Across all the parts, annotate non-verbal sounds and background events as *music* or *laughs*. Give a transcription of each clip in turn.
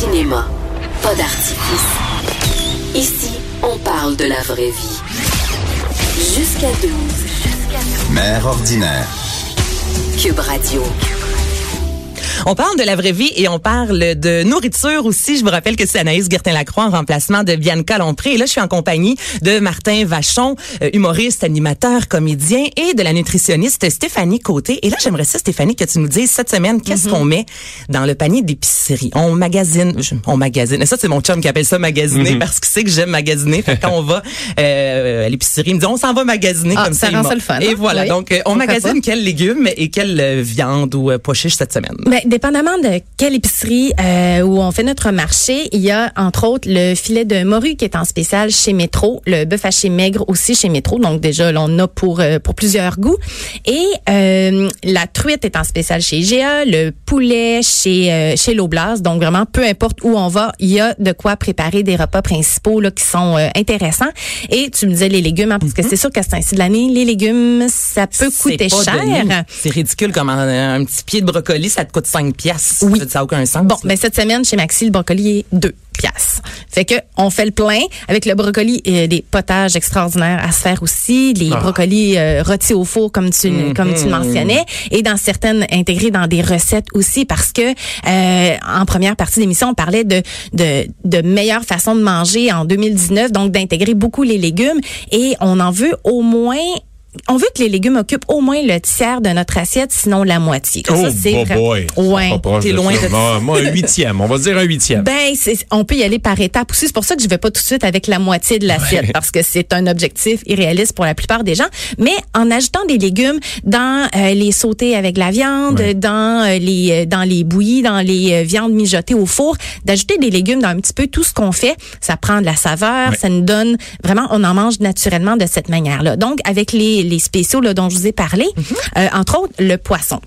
cinéma, pas d'artifice. Ici, on parle de la vraie vie. Jusqu'à 12. Mère ordinaire. Cube Radio. On parle de la vraie vie et on parle de nourriture aussi. Je vous rappelle que c'est Anaïs Gertin-Lacroix en remplacement de Bianca Lompré. Et là, je suis en compagnie de Martin Vachon, euh, humoriste, animateur, comédien et de la nutritionniste Stéphanie Côté. Et là, j'aimerais ça, Stéphanie, que tu nous dises cette semaine, qu'est-ce Mm-hmm. qu'on met dans le panier d'épicerie? On magasine, je- on magasine. Et ça, c'est mon chum qui appelle ça magasiner Mm-hmm. parce qu'il sait que j'aime magasiner. Fait quand on va euh, à l'épicerie, il me dit, on s'en va magasiner Ah, comme ça ça. le fun, Et hein? voilà. Oui. Donc, euh, on Pourquoi magasine quels légumes et quelle viande ou euh, pois cette semaine. Ben, dépendamment de quelle épicerie euh, où on fait notre marché, il y a entre autres le filet de morue qui est en spécial chez Métro, le bœuf haché maigre aussi chez Métro. Donc déjà, là, on a pour euh, pour plusieurs goûts. Et euh, la truite est en spécial chez IGA, le poulet chez euh, chez l'Oblast. Donc vraiment, peu importe où on va, il y a de quoi préparer des repas principaux là qui sont euh, intéressants. Et tu me disais les légumes, hein, parce que c'est sûr qu'à ce temps-ci de l'année, les légumes, ça peut coûter cher. C'est ridicule comme un, un petit pied de brocoli, ça te coûte 5 piastres. Oui. Ça n'a aucun sens. Bon, ben cette semaine chez Maxi, le brocoli est 2 piastres. Fait que on fait le plein avec le brocoli et des potages extraordinaires à se faire aussi, les brocolis euh, rôtis au four comme tu comme tu le mentionnais et dans certaines intégrés dans des recettes aussi parce que euh, en première partie d'émission on parlait de de de meilleures façons de manger en 2019 donc d'intégrer beaucoup les légumes et on en veut au moins on veut que les légumes occupent au moins le tiers de notre assiette, sinon la moitié. Oh, ça, c'est boy, vrai- boy. Ouais. T'es loin ça. de- Moi, moi, un huitième. On va dire un huitième. Ben, on peut y aller par étapes aussi. C'est pour ça que je vais pas tout de suite avec la moitié de l'assiette parce que c'est un objectif irréaliste pour la plupart des gens. Mais en ajoutant des légumes dans euh, les sautés avec la viande, dans euh, les euh, dans les bouillies, dans les euh, viandes mijotées au four, d'ajouter des légumes dans un petit peu tout ce qu'on fait, ça prend de la saveur, Ouais. ça nous donne vraiment, on en mange naturellement de cette manière-là. Donc, avec les les spéciaux là, dont je vous ai parlé, euh, entre autres le poisson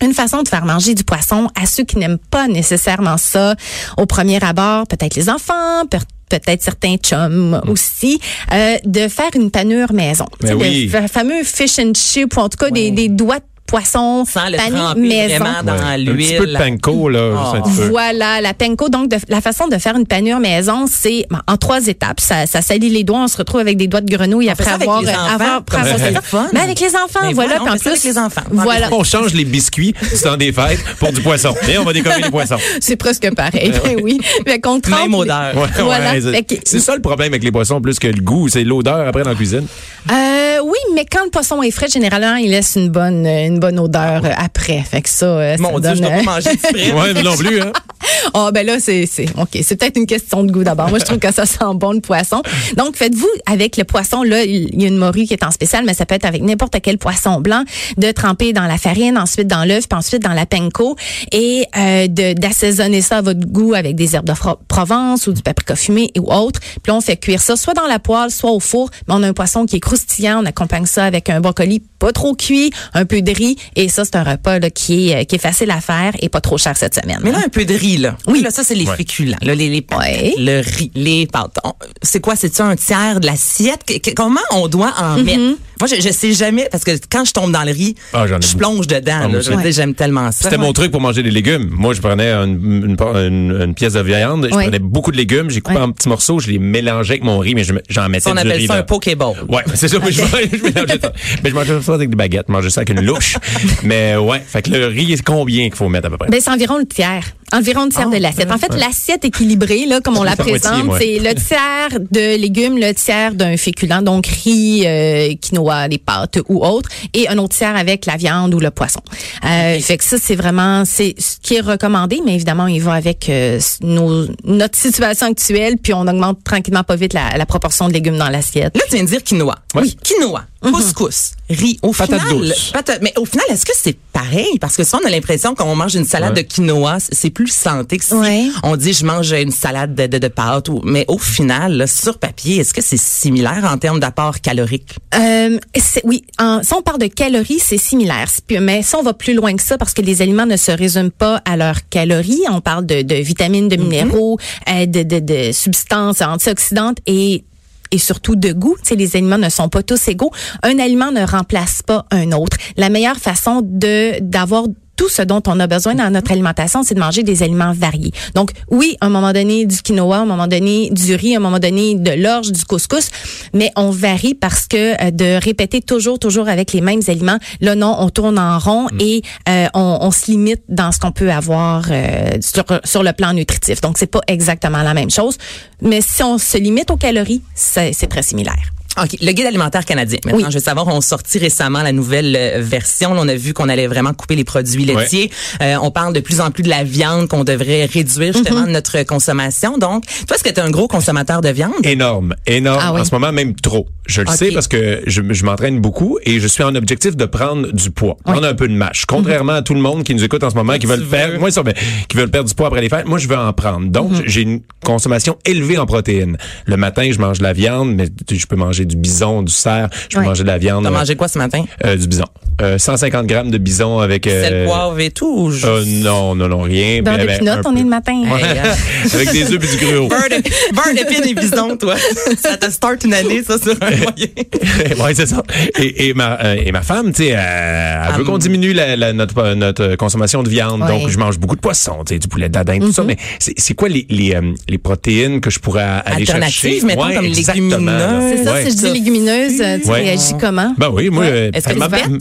une façon de faire manger du poisson à ceux qui n'aiment pas nécessairement ça au premier abord, peut-être les enfants, peut- peut-être certains chums aussi, euh, de faire une panure maison. Oui. Le fa- fameux fish and chip, ou en tout cas des, des doigts de poisson Sans le tremper maison. vraiment dans Ouais. l'huile. Un petit peu de panko, là, peu. Voilà, la panko. Donc, de- la façon de faire une panure maison, c'est ben, en trois étapes. Ça, ça salit les doigts. On se retrouve avec des doigts de grenouille après ça avec avoir, les euh, enfants, avoir- après avoir- fun. Mais avec les enfants, Mais voilà. voilà, on puis en ça avec plus, les enfants. Voilà. On change les biscuits temps des fêtes pour du poisson. Et on va décorer les poissons. *laughs* C'est presque pareil. Ben oui. Fait qu'on trempe Même les- odeur. Ouais, Voilà. ouais, c'est ça le problème avec les poissons, plus que le goût, c'est l'odeur après dans la cuisine. Euh, oui, mais quand le poisson est frais, généralement, il laisse une bonne, une bonne odeur euh, après. Fait que ça, euh, ça Mon Dieu, donne, je euh, pas manger du frais. Ouais, mais non plus, hein. *laughs* Ah ben là c'est c'est OK, c'est peut-être une question de goût d'abord. Moi je trouve que ça sent bon le poisson. Donc faites-vous avec le poisson là, il y a une morue qui est en spécial mais ça peut être avec n'importe quel poisson blanc de tremper dans la farine, ensuite dans l'œuf, puis ensuite dans la panko et euh, d'assaisonner ça à votre goût avec des herbes de Provence ou du paprika fumé ou autre. Puis on fait cuire ça soit dans la poêle, soit au four, mais on a un poisson qui est croustillant, on accompagne ça avec un brocoli pas trop cuit, un peu de riz et ça c'est un repas qui est euh, qui est facile à faire et pas trop cher cette semaine. Mais là, un peu de riz, là. Oui. Là, ça, c'est les Ouais. féculents. Là, les, les pâtes, Ouais. le riz, les pâtes. On- C'est quoi? C'est-tu un tiers de l'assiette? Comment on doit en Mm-hmm. mettre? Moi, je, je sais jamais, parce que quand je tombe dans le riz, Ah, je beaucoup. plonge dedans. Ah, j'aime tellement ça. C'était mon truc pour manger des légumes. Moi, je prenais une, une, une- une pièce de viande, je prenais beaucoup de légumes, j'ai coupé Ouais. en petits morceaux, je les mélangeais avec mon riz, mais j'en mettais Ça, on du appelle riz ça un pokéball. Ouais, c'est ça. mais Je, je mélangeais ça. Mais je mangeais ça avec des baguettes, je mangeais ça avec une louche. *laughs* mais ouais, fait que le riz, c'est combien qu'il faut mettre à peu près? Ben, c'est environ le tiers. Environ le tiers Ah, de l'assiette. En fait, l'assiette équilibrée, là, comme on la présente, c'est le tiers de légumes, le tiers d'un féculent, donc riz, euh, quinoa, des pâtes ou autre, et un autre tiers avec la viande ou le poisson. Euh, Fait que ça, c'est vraiment, c'est ce qui est recommandé, mais évidemment, il va avec euh, nos, notre situation actuelle, puis on augmente tranquillement pas vite la, la proportion de légumes dans l'assiette. Là, tu viens de dire quinoa. Ouais. Oui, quinoa, couscous, riz. Au Patate final, douce. patate- mais au final, est-ce que c'est pareil? Parce que souvent, on a l'impression qu'on mange une salade Ouais. de quinoa, c'est plus santé que si Ouais. on dit je mange une salade de, de, de pâtes. Ou, mais au final, là, sur papier, est-ce que c'est similaire en termes d'apport calorique? Euh, oui, en, si on parle de calories, c'est similaire. Mais si on va plus loin que ça, parce que les aliments ne se résument pas à leurs calories, on parle de, de vitamines, de minéraux, euh, de, de, de substances antioxydantes et et surtout de goût. Tu sais, les aliments ne sont pas tous égaux. Un aliment ne remplace pas un autre. La meilleure façon de d'avoir tout ce dont on a besoin dans notre alimentation, c'est de manger des aliments variés. Donc, oui, à un moment donné, du quinoa, à un moment donné, du riz, à un moment donné, de l'orge, du couscous, mais on varie parce que euh, de répéter toujours, toujours avec les mêmes aliments, là, non, on tourne en rond Mm. et euh, on, on se limite dans ce qu'on peut avoir euh, sur, sur le plan nutritif. Donc, c'est pas exactement la même chose. Mais si on se limite aux calories, c'est c'est très similaire. OK. Le guide alimentaire canadien. Maintenant, Oui. je veux savoir, on sorti récemment la nouvelle euh, version. Là, on a vu qu'on allait vraiment couper les produits laitiers. Euh, on parle de plus en plus de la viande qu'on devrait réduire justement de notre consommation. Donc, toi, est-ce que tu es un gros consommateur de viande? Énorme, énorme. Ah oui. En ce moment, même trop. Je le sais parce que je, je m'entraîne beaucoup et je suis en objectif de prendre du poids, prendre un peu de mâche. Contrairement à tout le monde qui nous écoute en ce moment, qui veulent perdre, moi, qui veulent perdre du poids après les fêtes, moi, je veux en prendre. Donc, j'ai une consommation élevée en protéines. Le matin, je mange de la viande, mais je peux manger du bison, du cerf, je peux Ouais. manger de la viande. T'as euh, mangé quoi ce matin? euh, du bison. Euh, 150 grammes de bison avec. euh, Sel, poivre et tout? Ou euh, non, non, non, rien. Beurre mais de avec pinot, un on peu. est le matin. Hey, hein. *laughs* avec des œufs et du gruau. Beurre d'épines et bison, toi. *laughs* ça te start une année, ça, sur moyen. *laughs* ouais, c'est ça. Et, et ma euh, et ma femme, tu sais, elle, elle veut Ah, qu'on diminue la, la- notre notre consommation de viande. Ouais. Donc je mange beaucoup de poisson, tu sais, du poulet d'Adin, tout ça. Mais c'est c'est quoi les les, euh, les protéines que je pourrais aller Alternatives, chercher mettons, comme légumineuses. C'est ça, Ouais. si je dis légumineuse, euh, tu réagis comment? Ben oui, moi, euh,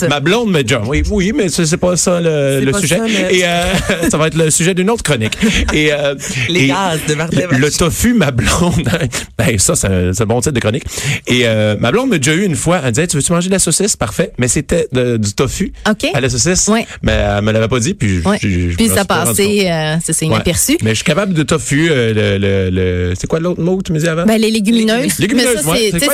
ma, blonde me dit, oui, oui, mais c'est pas ça le, le pas sujet. ça, le- Et euh, *laughs* ça va être le sujet d'une autre chronique. Et euh, Les et gaz de Martin le, tofu, ma blonde, *laughs* ben ça, c'est un, c'est un bon titre de chronique. Et euh, ma blonde m'a déjà eu une fois, elle disait, tu veux-tu manger de la saucisse? Parfait. Mais c'était du tofu OK. à la saucisse. Ouais. Mais elle me l'avait pas dit, puis, je- je- Puis ça passait, euh, c'est Ouais. inaperçu. Mais je suis capable de tofu, euh, le, le, le- c'est quoi l'autre mot que tu me disais avant? Ben, les légumineuses. Légumineuses, mais ça, ouais. c'est, ça?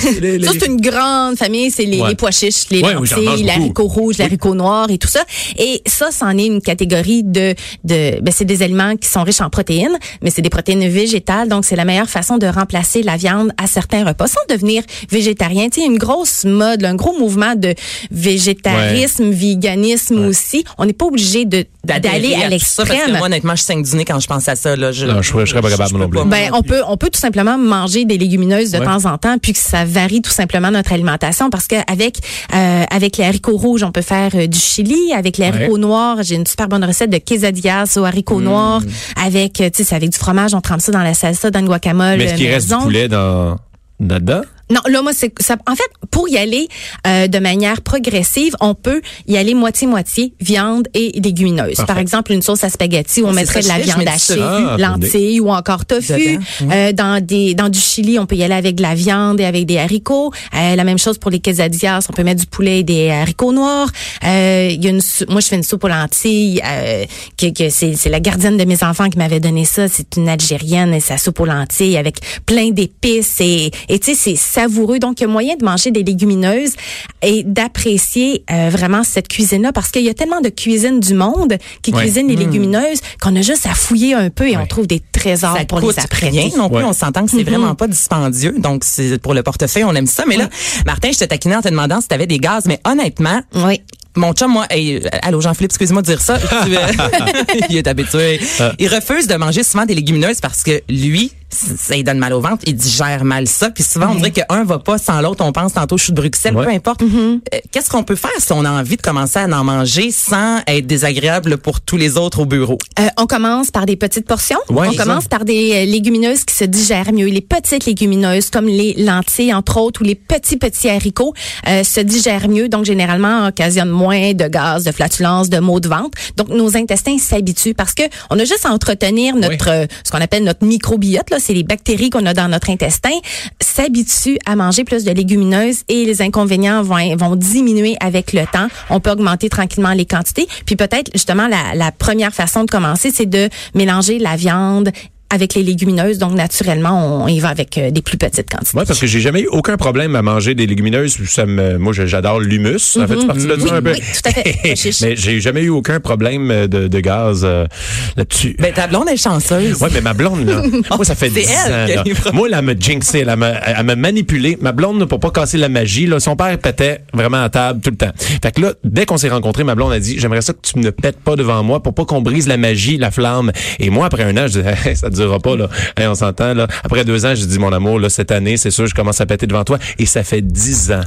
C'est les- *laughs* les- une grande famille. C'est les, Ouais. les pois chiches, les oui, lentilles, les beaucoup. haricots rouges, les haricots noirs et tout ça. Et ça, c'en est une catégorie de, de, ben, c'est des aliments qui sont riches en protéines, mais c'est des protéines végétales. Donc, c'est la meilleure façon de remplacer la viande à certains repas sans devenir végétarien. Tu sais, il y a une grosse mode, là, un gros mouvement de végétarisme, véganisme aussi. On n'est pas obligé de, d'aller à l'extrême. moi, honnêtement, je saigne du nez quand je pense à ça. Là. Je, Non, je serais- je serais pas capable non plus. Ben, on peut, on peut tout simplement manger des légumineuses de Ouais. temps en temps, puis que ça varie tout simplement notre alimentation, parce qu'avec euh, avec les haricots rouges, on peut faire euh, du chili. Avec les haricots noirs, j'ai une super bonne recette de quesadillas aux haricots Mm. noirs. Avec, euh, tu sais, c'est avec du fromage, on trempe ça dans la salsa, dans le guacamole Mais est-ce qu'il reste du poulet dans, là-dedans? Non, là, moi, c'est ça. En fait, pour y aller euh, de manière progressive, on peut y aller moitié-moitié viande et légumineuses. Parfait. Par exemple, une sauce à spaghetti où on c'est mettrait de la viande hachée. Ah, lentilles ou encore tofu. Dedans. Euh, dans des dans du chili, on peut y aller avec de la viande et avec des haricots. Euh, la même chose pour les quesadillas, on peut mettre du poulet et des haricots noirs. Euh, Il y a une moi je fais une soupe aux lentilles euh, que, que c'est c'est la gardienne de mes enfants qui m'avait donné ça, c'est une algérienne et sa soupe aux lentilles avec plein d'épices et et tu sais c'est savoureux donc il y a moyen de manger des légumineuses et d'apprécier euh, vraiment cette cuisine là parce qu'il y a tellement de cuisine du monde qui Ouais. cuisine les légumineuses qu'on a juste à fouiller un peu et on trouve des trésors ça pour coûte les apprêter. rien non plus. Ouais. On s'entend que c'est vraiment pas dispendieux. Donc, c'est pour le portefeuille, on aime ça. Mais là, Martin, je te taquinais en te demandant si tu avais des gaz. Mais honnêtement, Oui. mon chum, moi, hey, allô Jean-Philippe, excuse-moi de dire ça. *laughs* *laughs* Il est habitué. Il refuse de manger souvent des légumineuses parce que lui, ça lui donne mal au ventre, il digère mal ça. Puis souvent, on dirait qu'un va pas sans l'autre. On pense tantôt chou de Bruxelles, Ouais. peu importe. Euh, Qu'est-ce qu'on peut faire si on a envie de commencer à en manger sans être désagréable pour tous les autres au bureau? Euh, on commence par des petites portions. Ouais, on commence par des euh, légumineuses qui se digèrent mieux. Les petites légumineuses, comme les lentilles, entre autres, ou les petits, petits haricots, euh, se digèrent mieux. Donc, généralement, occasionnent moins de gaz, de flatulence, de maux de ventre. Donc, nos intestins s'habituent parce que on a juste à entretenir notre, ce qu'on appelle notre microbiote, là. C'est les bactéries qu'on a dans notre intestin, s'habituent à manger plus de légumineuses et les inconvénients vont, diminuer avec le temps. On peut augmenter tranquillement les quantités. Puis peut-être, justement, la, la première façon de commencer, c'est de mélanger la viande avec les légumineuses. Donc, naturellement, on y va avec euh, des plus petites quantités. Ouais, parce que j'ai jamais eu aucun problème à manger des légumineuses. Ça me, moi, j'adore l'humus. Ça fait partie de ça Oui, un peu? oui, tout à fait. *laughs* Mais j'ai jamais eu aucun problème euh, de, de gaz euh, là-dessus. Ben, ta blonde est chanceuse. Ouais, mais ma blonde, là, *laughs* moi, ça fait C'est 10 elle ans. là. Moi, là, elle m'a jinxé, elle m'a, elle m'a manipulé. Ma blonde, là, pour pas casser la magie, là, son père pétait vraiment à table tout le temps. Fait que là, dès qu'on s'est rencontrés, ma blonde a dit, j'aimerais ça que tu ne pètes pas devant moi pour pas qu'on brise la magie, la flamme. Et moi, après un an, je disais, *laughs* ça dure dira pas, là. Hey, on s'entend, là. Après deux ans, j'ai dit, mon amour, là, cette année, c'est sûr, je commence à péter devant toi. Et ça fait dix ans.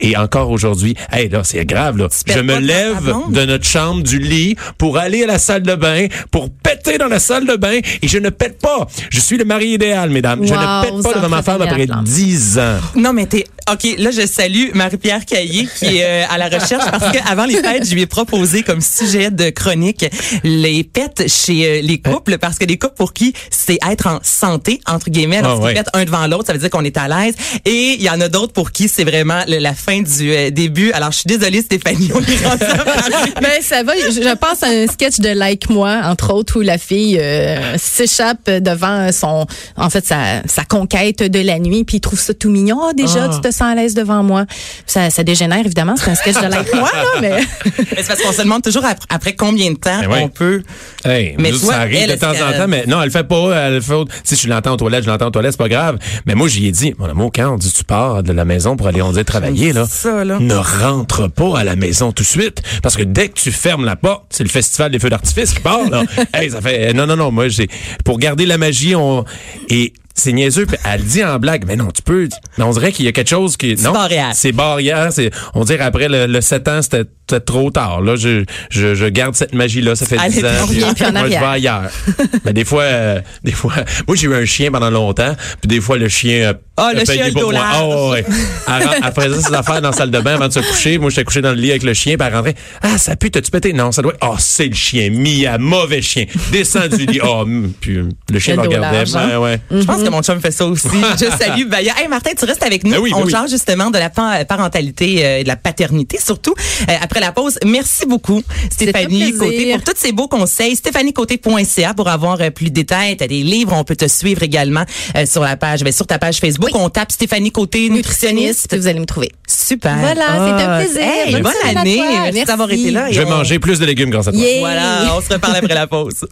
Et encore aujourd'hui, hey, là, c'est grave, là. Je me lève de notre chambre, du lit, pour aller à la salle de bain, pour péter dans la salle de bain, et je ne pète pas. Je suis le mari idéal, mesdames. je ne pète pas devant ma femme après dix ans. Non, mais t'es. OK, là, je salue Marie-Pierre Caillé qui est euh, à la recherche parce qu'avant les fêtes, je lui ai proposé comme sujet de chronique les pets chez euh, les couples parce que les couples pour qui c'est être en santé, entre guillemets, Ah, lorsqu'ils ouais. pètent un devant l'autre, ça veut dire qu'on est à l'aise. Et il y en a d'autres pour qui c'est vraiment le- la fin du euh, début. Alors, je suis désolée, Stéphanie, on. *laughs* Ben ça va. Je, je pense à un sketch de Like Moi, entre autres, où la fille euh, s'échappe devant son, en fait, sa, sa conquête de la nuit, puis il trouve ça tout mignon. Ah, déjà, Ah. tu te sens à l'aise devant moi. Ça, ça dégénère évidemment. C'est un sketch de Like Moi, là, mais *laughs* Mais c'est parce qu'on se demande toujours après, après combien de temps Ben oui. on peut. Hey, Mais nous, toi, ça arrive elle, de temps en temps, mais non, elle le fait pas. Elle. Si je l'entends aux toilettes, je l'entends aux toilettes, c'est pas grave. Mais moi, j'y ai dit, mon amour, quand on dit tu pars de la maison pour aller, on dit travailler, là, Ça, là. ne rentre pas à la maison tout de suite. Parce que dès que tu fermes la porte, c'est le festival des feux d'artifice qui part, là. *laughs* hey, ça fait, non, non, non, moi, j'ai, pour garder la magie, on, et, c'est niaiseux, puis elle dit en blague, mais non, tu peux, mais on dirait qu'il y a quelque chose qui, non. barrière. C'est barrière, c'est, on dirait après le, le 7 ans, c'était c'était trop tard, là. Je, je, je garde cette magie-là, ça fait Allez, 10 ans. puis en moi, je vais ailleurs. *laughs* mais des fois, euh, des fois, moi j'ai eu un chien pendant longtemps, puis des fois le chien Ah, a le chien le pour moi. Ah, ouais, ouais. Elle, elle faisait ses affaires dans la salle de bain avant de se coucher. Moi j'étais couché dans le lit avec le chien, puis elle rentrait. Ah, ça pue, t'as-tu pété? Non, ça doit. Ah, c'est le chien, Mia, mauvais chien. Descend du lit. Ah, hum, puis euh, le chien me regardait. large, hein? Ouais, ouais. Je pense que mon chum fait ça aussi. *laughs* Je salue Baya. Hey Martin, tu restes avec nous. Ben oui, ben On oui. change justement de la pa- parentalité euh, et de la paternité surtout. Euh, après la pause, merci beaucoup Stéphanie Côté pour tous ces beaux conseils. StéphanieCôté.ca pour avoir euh, plus de détails. T'as des livres, on peut te suivre également euh, sur la page, ben, sur ta page Facebook. On tape Stéphanie Côté nutritionniste. vous allez me trouver. Super. Voilà, c'est un Ah, plaisir. hey, Bonne année. Merci Merci. d'avoir été là. Je vais on- manger plus de légumes grâce à toi. Yeah. Voilà, on se reparle après la pause.